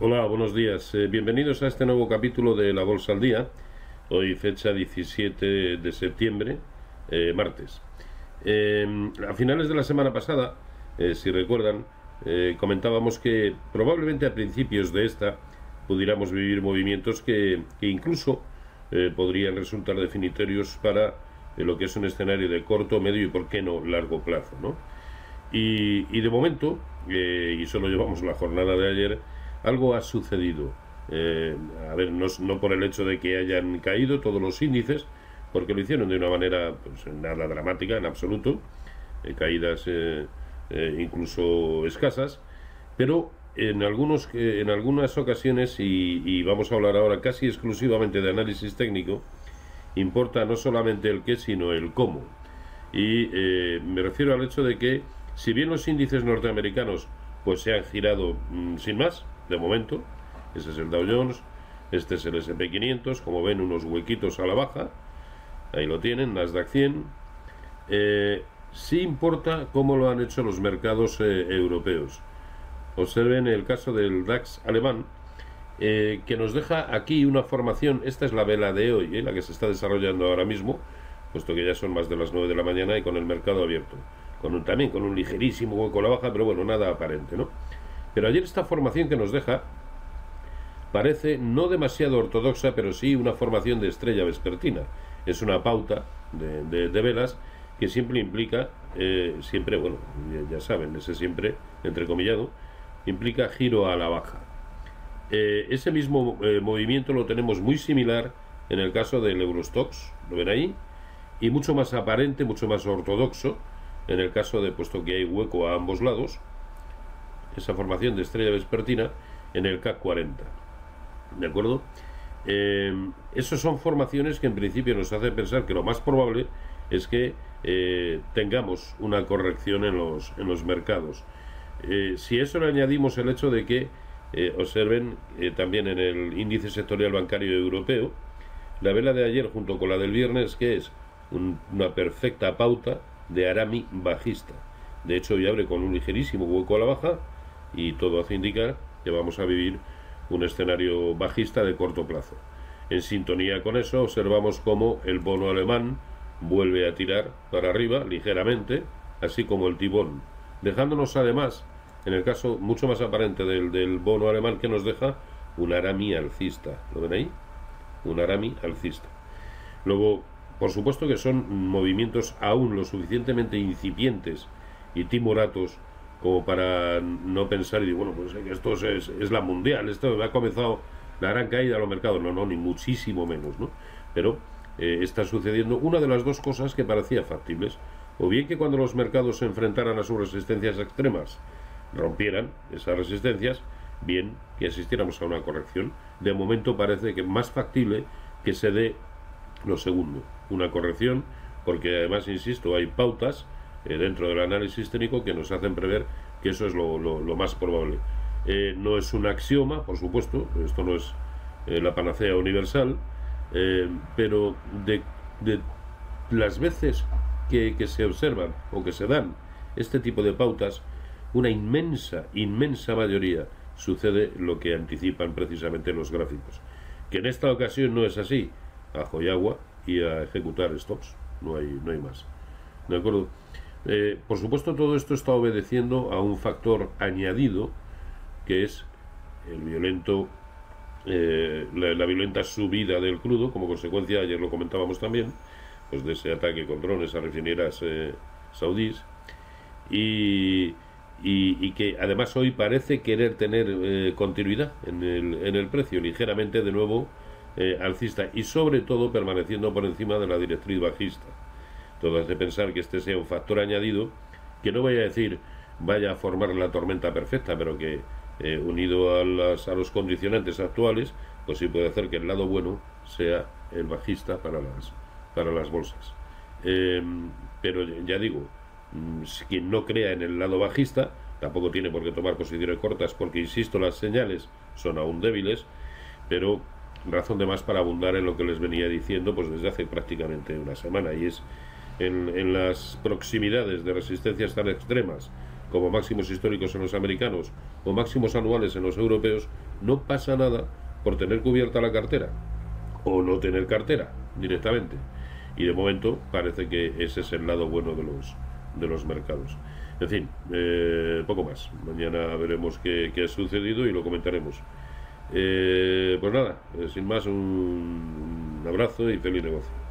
Hola, buenos días. Eh, bienvenidos a este nuevo capítulo de La Bolsa al Día. Hoy fecha 17 de septiembre, eh, martes. Eh, a finales de la semana pasada, si recuerdan, comentábamos que probablemente a principios de esta pudiéramos vivir movimientos que, incluso podrían resultar definitorios para lo que es un escenario de corto, medio y, por qué no, largo plazo. ¿no? Y de momento, y solo llevamos la jornada de ayer, algo ha sucedido. Eh, a ver, no, no, por el hecho de que hayan caído todos los índices, porque lo hicieron de una manera pues, nada dramática en absoluto, eh, caídas eh, incluso escasas, pero en, algunos, en algunas ocasiones, y, vamos a hablar ahora casi exclusivamente de análisis técnico, importa no solamente el qué, sino el cómo. Y me refiero al hecho de que, si bien los índices norteamericanos pues se han girado mm, sin más, de momento. Ese es el Dow Jones, este es el SP500, como ven unos huequitos a la baja, ahí lo tienen, Nasdaq 100. Eh, sí importa cómo lo han hecho los mercados eh, europeos. Observen el caso del DAX alemán, eh, que nos deja aquí una formación, esta es la vela de hoy, la que se está desarrollando ahora mismo, puesto que ya son más de las 9 de la mañana y con el mercado abierto, con un, también con un ligerísimo hueco a la baja, pero bueno, nada aparente, ¿no? Pero ayer esta formación que nos deja parece no demasiado ortodoxa, pero sí una formación de estrella vespertina. Es una pauta de, velas que siempre implica, eh, siempre, bueno, ya, saben, ese siempre, entrecomillado, implica giro a la baja. Eh, ese mismo eh, movimiento lo tenemos muy similar en el caso del Eurostox, ¿lo ven ahí? Y mucho más aparente, mucho más ortodoxo en el caso de, puesto que hay hueco a ambos lados, esa formación de estrella vespertina en el CAC 40. ¿De acuerdo? Eh, esas son formaciones que en principio nos hacen pensar que lo más probable es que eh, tengamos una corrección en los, en los mercados. Eh, si eso le añadimos el hecho de que observen también en el índice sectorial bancario europeo, la vela de ayer junto con la del viernes, que es una perfecta pauta de Arami bajista. De hecho, hoy abre con un ligerísimo hueco a la baja y todo hace indicar que vamos a vivir un escenario bajista de corto plazo. En sintonía con eso, observamos cómo el bono alemán vuelve a tirar para arriba ligeramente, así como el tibón, dejándonos además, en el caso mucho más aparente del, del bono alemán que nos deja, un arami alcista. ¿Lo ven ahí? Un arami alcista. Luego, por supuesto que son movimientos aún lo suficientemente incipientes y timoratos como para no pensar y decir, bueno, pues esto es, es, la mundial, esto ha comenzado la gran caída de los mercados, no, no, ni muchísimo menos, ¿no? Pero eh, está sucediendo una de las dos cosas que parecía factibles, o bien que cuando los mercados se enfrentaran a sus resistencias extremas, rompieran esas resistencias, bien que asistiéramos a una corrección. De momento parece que más factible que se dé lo segundo, una corrección, porque además, insisto, hay pautas eh, dentro del análisis técnico que nos hacen prever que eso es lo, más probable. Eh, no es un axioma, por supuesto, esto no es eh, la panacea universal, pero de, las veces que, se observan o que se dan este tipo de pautas, una inmensa, inmensa mayoría sucede lo que anticipan precisamente los gráficos. Que en esta ocasión no es así, ajo y agua y a ejecutar stops, no hay, no hay más. ¿De acuerdo? Eh, por supuesto, todo esto está obedeciendo a un factor añadido, que es el violento, eh, la, violenta subida del crudo, como consecuencia, ayer lo comentábamos también, pues de ese ataque con drones a refineras eh, saudíes, y, y, que además hoy parece querer tener continuidad en el, en el precio, ligeramente de nuevo alcista, y sobre todo permaneciendo por encima de la directriz bajista. Todo hace pensar que este sea un factor añadido que no vaya a decir vaya a formar la tormenta perfecta, pero que eh, unido a, las, a los condicionantes actuales, pues sí puede hacer que el lado bueno sea el bajista para las, para las bolsas. Eh, pero ya digo, mm, quien no crea en el lado bajista, tampoco tiene por qué tomar posiciones cortas, porque insisto, las señales son aún débiles, pero razón de más para abundar en lo que les venía diciendo pues desde hace prácticamente una semana, y es en, las proximidades de resistencias tan extremas como máximos históricos en los americanos o máximos anuales en los europeos, no pasa nada por tener cubierta la cartera o no tener cartera directamente. Y de momento parece que ese es el lado bueno de los, de los mercados. En fin, eh, poco más. Mañana veremos qué, ha sucedido y lo comentaremos. Eh, pues nada, eh, sin más, un abrazo y feliz negocio.